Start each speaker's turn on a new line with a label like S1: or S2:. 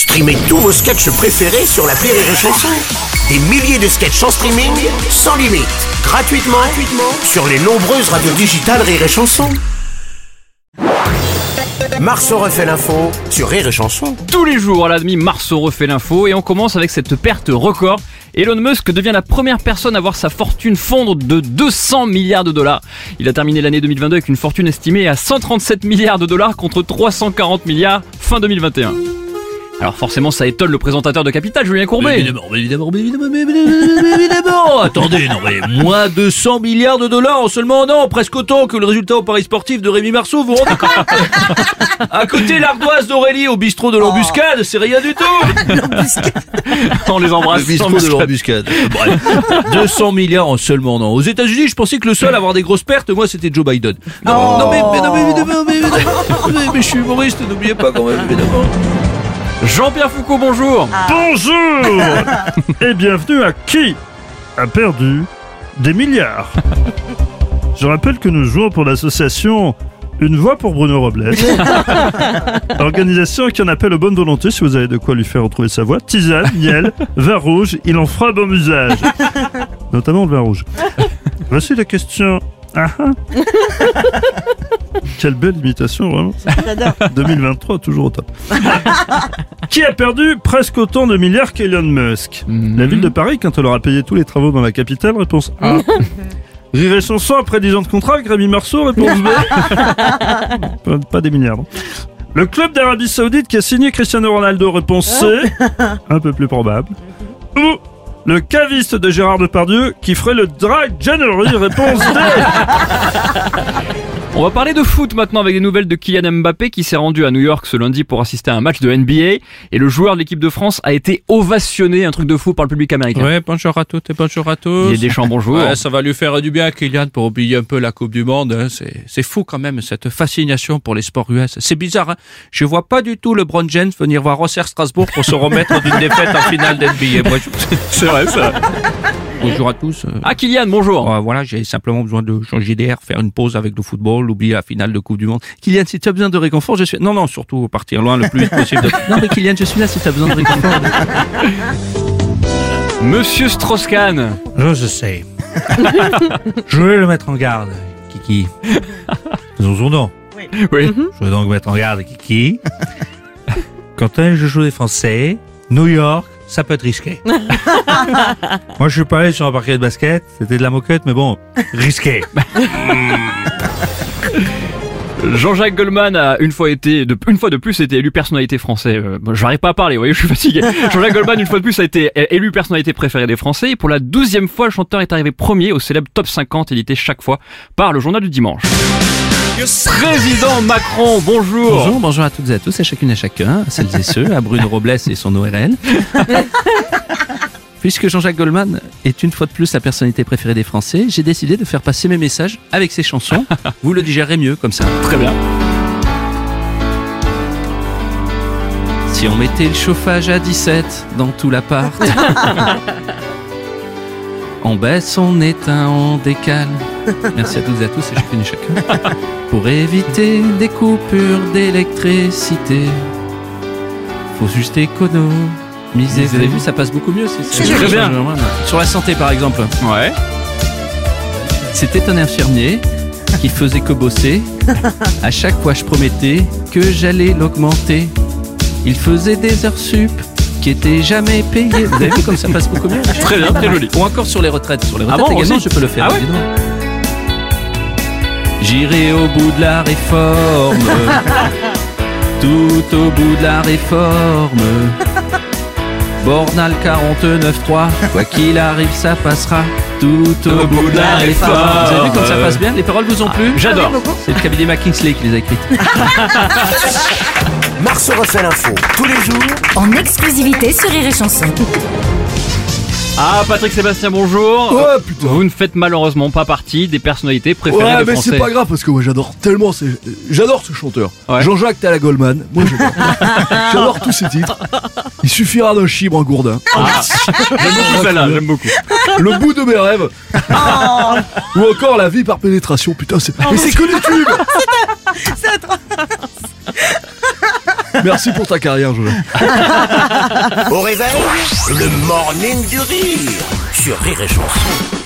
S1: Streamez tous vos sketchs préférés sur la Rire et Chanson. Des milliers de sketchs en streaming, sans limite, gratuitement, gratuitement sur les nombreuses radios digitales Rire et Chanson. Marceau refait l'info sur Rire et Chanson.
S2: Tous les jours à la demi, Marceau refait l'info et on commence avec cette perte record. Elon Musk devient la première personne à voir sa fortune fondre de 200 milliards de dollars. Il a terminé l'année 2022 avec une fortune estimée à 137 milliards de dollars contre 340 milliards fin 2021. Alors forcément ça étonne le présentateur de Capital, Julien Courbet.
S3: Évidemment, mais évidemment, mais évidemment, mais évidemment, mais évidemment. Attendez, non mais moins de 100 milliards de dollars en seulement un an, presque autant que le résultat au Paris sportif de Rémi Marceau, vous vous rendez compte À côté l'ardoise d'Aurélie au bistrot de l'embuscade, c'est rien du tout
S2: On les embrasse.
S3: Le bistrot de l'embuscade. Bref, 200 milliards en seulement un an. Aux États-Unis, je pensais que le seul à avoir des grosses pertes, moi, c'était Joe Biden. Non, non, mais, mais, non, mais évidemment, mais, évidemment, mais, mais je suis humoriste, n'oubliez pas quand même, évidemment.
S2: Jean-Pierre Foucault, bonjour.
S4: Bonjour et bienvenue à Qui a perdu des milliards Je rappelle que nous jouons pour l'association Une voix pour Bruno Robles. Organisation qui en appelle aux bonnes volontés si vous avez de quoi lui faire retrouver sa voix. Tisane, miel, vin rouge, il en fera bon usage. Notamment le vin rouge. Voici la question. Ah ah. Quelle belle imitation, vraiment. 2023, toujours au top. Qui a perdu presque autant de milliards qu'Elon Musk? La ville de Paris, quand elle aura payé tous les travaux dans la capitale? Réponse A. Rire et chanson après 10 ans de contrat avec Rémi Marceau? Réponse B. pas, pas des milliards. non. Le club d'Arabie Saoudite qui a signé Cristiano Ronaldo? Réponse C. Un peu plus probable. Ou le caviste de Gérard Depardieu qui ferait le drag January Réponse D.
S2: On va parler de foot maintenant avec des nouvelles de Kylian Mbappé qui s'est rendu à New York ce lundi pour assister à un match de NBA et le joueur de l'équipe de France a été ovationné, un truc de fou par le public américain.
S3: Ouais, bonjour à toutes et bonjour à tous.
S2: Il y a des champs bonjour.
S3: Ouais, ça va lui faire du bien à Kylian pour oublier un peu la Coupe du Monde. hein. C'est, fou quand même cette fascination pour les sports US. C'est bizarre. Hein. Je vois pas du tout LeBron James venir voir Auxerre Strasbourg pour se remettre d'une défaite en finale d'NBA. Moi, je-
S2: C'est vrai ça.
S3: Bonjour à tous.
S2: Ah Kylian, bonjour.
S3: euh, voilà, j'ai simplement besoin de changer d'air, faire une pause avec le football, oublier la finale de Coupe du Monde. Kylian, si tu as besoin de réconfort, je suis. Non, non, surtout partir loin le plus vite possible. Non, mais Kylian, je suis là si tu as besoin de réconfort.
S2: Monsieur Strauss-Kahn.
S3: Je, je sais. je voulais le mettre en garde, Kiki. Son nom.
S2: Oui.
S3: Je veux donc mettre en garde Kiki. Quand un je joue des Français, New York, ça peut être risqué. Moi, je suis pas allé sur un parquet de basket, c'était de la moquette, mais bon, risqué.
S2: Jean-Jacques Goldman a une fois été, de, une fois de plus, été élu personnalité français. Euh, bon, j'arrive pas à parler, vous voyez, je suis fatigué. Jean-Jacques Goldman, une fois de plus, a été élu personnalité préférée des Français. Et pour la douzième fois, le chanteur est arrivé premier au célèbre top 50 édité chaque fois par le journal du dimanche. Président Macron, bonjour.
S3: Bonjour, bonjour à toutes et à tous, à chacune et à chacun, à celles et ceux, à Bruno Robles et son ORL. Puisque Jean-Jacques Goldman est une fois de plus la personnalité préférée des Français, j'ai décidé de faire passer mes messages avec ses chansons. Vous le digérez mieux comme ça.
S2: Très bien.
S3: Si on mettait le chauffage à 17 dans tout l'appart. on baisse, on éteint, on décale. Merci à toutes et à tous et chacune et chacun. Pour éviter des coupures d'électricité, faut juste économiser. Vous avez vu, ça passe beaucoup mieux. C'est
S2: Très bien.
S3: Sur la santé, par exemple.
S2: Ouais.
S3: C'était un infirmier qui faisait que bosser. À chaque fois, je promettais que j'allais l'augmenter. Il faisait des heures sup qui étaient jamais payées. Vous avez vu comme ça passe beaucoup mieux
S2: Très bien, très joli.
S3: Ou encore sur les retraites. Sur les
S2: Ah
S3: retraites
S2: bon,
S3: également,
S2: aussi
S3: je peux le faire.
S2: Ah ouais
S3: évidemment. J'irai au bout de la réforme. tout au bout de la réforme. Bornal 49.3, quoi qu'il arrive, ça passera tout au bout de la réforme. Vous avez vu comme ça passe bien? Les paroles vous ont plu?
S2: J'adore.
S3: C'est le cabinet McKinsey qui les a écrites.
S1: Marceau refait l'info tous les jours
S5: en exclusivité sur Rire et Chanson.
S2: Ah, Patrick Sébastien, bonjour.
S6: Ouais, putain.
S2: Vous ne faites malheureusement pas partie des personnalités préférées
S6: Ouais,
S2: des
S6: mais
S2: Français.
S6: c'est pas grave parce que moi j'adore tellement, c'est- j'adore ce chanteur.
S2: Ouais.
S6: Jean-Jacques Tala Goldman, moi j'adore. j'adore tous ses titres. Il suffira d'un chibre, un gourdin.
S2: Ah, j'aime beaucoup celle-là, j'aime beaucoup.
S6: Le bout de mes rêves. Ou encore la vie par pénétration, putain, c'est. Mais c'est que les tubes Merci pour ta carrière, Jojo.
S1: Au réveil, le morning du rire sur Rire et Chanson.